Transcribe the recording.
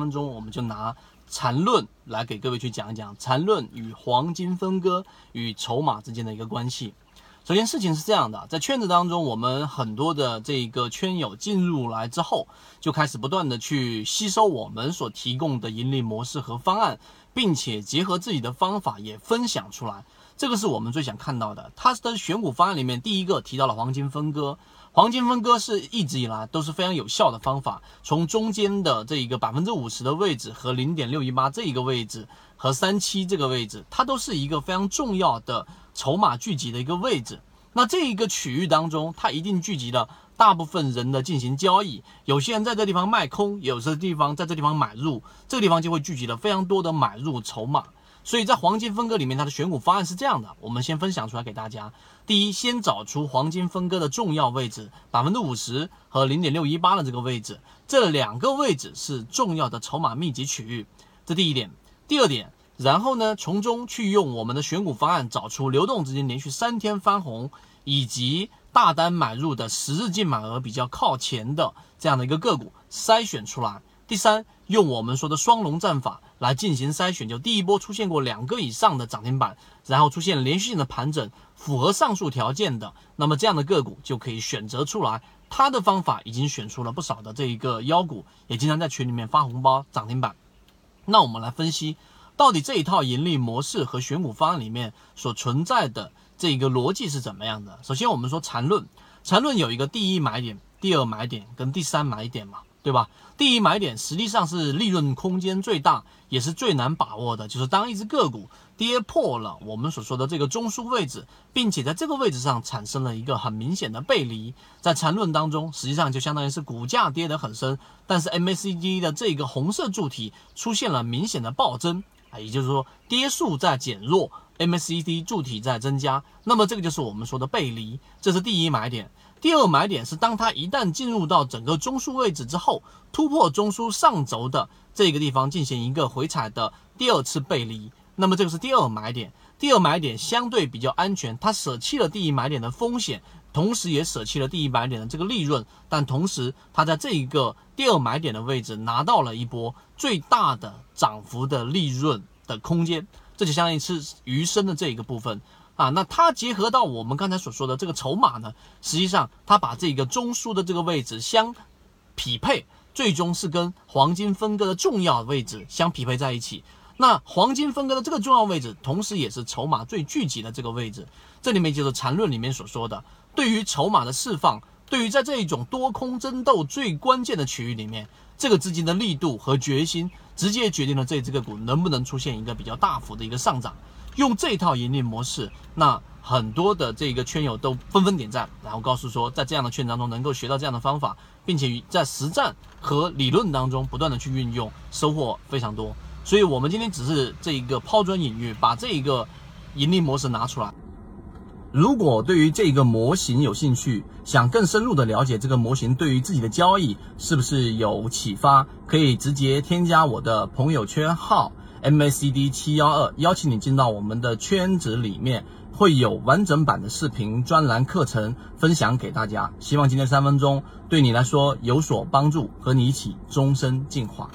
分钟我们就拿缠论来给各位去讲一讲缠论与黄金分割与筹码之间的一个关系。首先，事情是这样的，在圈子当中，我们很多的这个圈友进入来之后，就开始不断的去吸收我们所提供的盈利模式和方案，并且结合自己的方法也分享出来。这个是我们最想看到的。它的选股方案里面，第一个提到了黄金分割。黄金分割是一直以来都是非常有效的方法。从中间的这一个百分之五十的位置和零点六一八这一个位置和三七这个位置，它都是一个非常重要的筹码聚集的一个位置。那这一个区域当中，它一定聚集了大部分人的进行交易。有些人在这地方卖空，有些地方在这地方买入，这个地方就会聚集了非常多的买入筹码。所以在黄金分割里面，它的选股方案是这样的，我们先分享出来给大家。第一，先找出黄金分割的重要位置，百分之五十和零点六一八的这个位置，这两个位置是重要的筹码密集区域。这第一点。第二点，然后呢，从中去用我们的选股方案找出流动资金连续三天翻红，以及大单买入的十日净买额比较靠前的这样的一个个股筛选出来。第三，用我们说的双龙战法来进行筛选，就第一波出现过两个以上的涨停板，然后出现连续性的盘整，符合上述条件的，那么这样的个股就可以选择出来。他的方法已经选出了不少的这一个妖股，也经常在群里面发红包涨停板。那我们来分析，到底这一套盈利模式和选股方案里面所存在的这一个逻辑是怎么样的？首先，我们说缠论，缠论有一个第一买点、第二买点跟第三买点嘛。对吧？第一买点实际上是利润空间最大，也是最难把握的，就是当一只个股跌破了我们所说的这个中枢位置，并且在这个位置上产生了一个很明显的背离，在缠论当中，实际上就相当于是股价跌得很深，但是 MACD 的这个红色柱体出现了明显的暴增啊，也就是说跌速在减弱，MACD 柱体在增加，那么这个就是我们说的背离，这是第一买点。第二买点是，当它一旦进入到整个中枢位置之后，突破中枢上轴的这个地方进行一个回踩的第二次背离，那么这个是第二买点。第二买点相对比较安全，它舍弃了第一买点的风险，同时也舍弃了第一买点的这个利润，但同时它在这一个第二买点的位置拿到了一波最大的涨幅的利润的空间，这就相当于是余生的这一个部分。啊，那它结合到我们刚才所说的这个筹码呢，实际上它把这个中枢的这个位置相匹配，最终是跟黄金分割的重要位置相匹配在一起。那黄金分割的这个重要位置，同时也是筹码最聚集的这个位置。这里面就是缠论里面所说的，对于筹码的释放，对于在这一种多空争斗最关键的区域里面，这个资金的力度和决心，直接决定了这这个股能不能出现一个比较大幅的一个上涨。用这套盈利模式，那很多的这个圈友都纷纷点赞，然后告诉说，在这样的圈当中能够学到这样的方法，并且在实战和理论当中不断的去运用，收获非常多。所以，我们今天只是这一个抛砖引玉，把这一个盈利模式拿出来。如果对于这个模型有兴趣，想更深入的了解这个模型对于自己的交易是不是有启发，可以直接添加我的朋友圈号。MACD 七幺二，邀请你进到我们的圈子里面，会有完整版的视频专栏课程分享给大家。希望今天三分钟对你来说有所帮助，和你一起终身进化。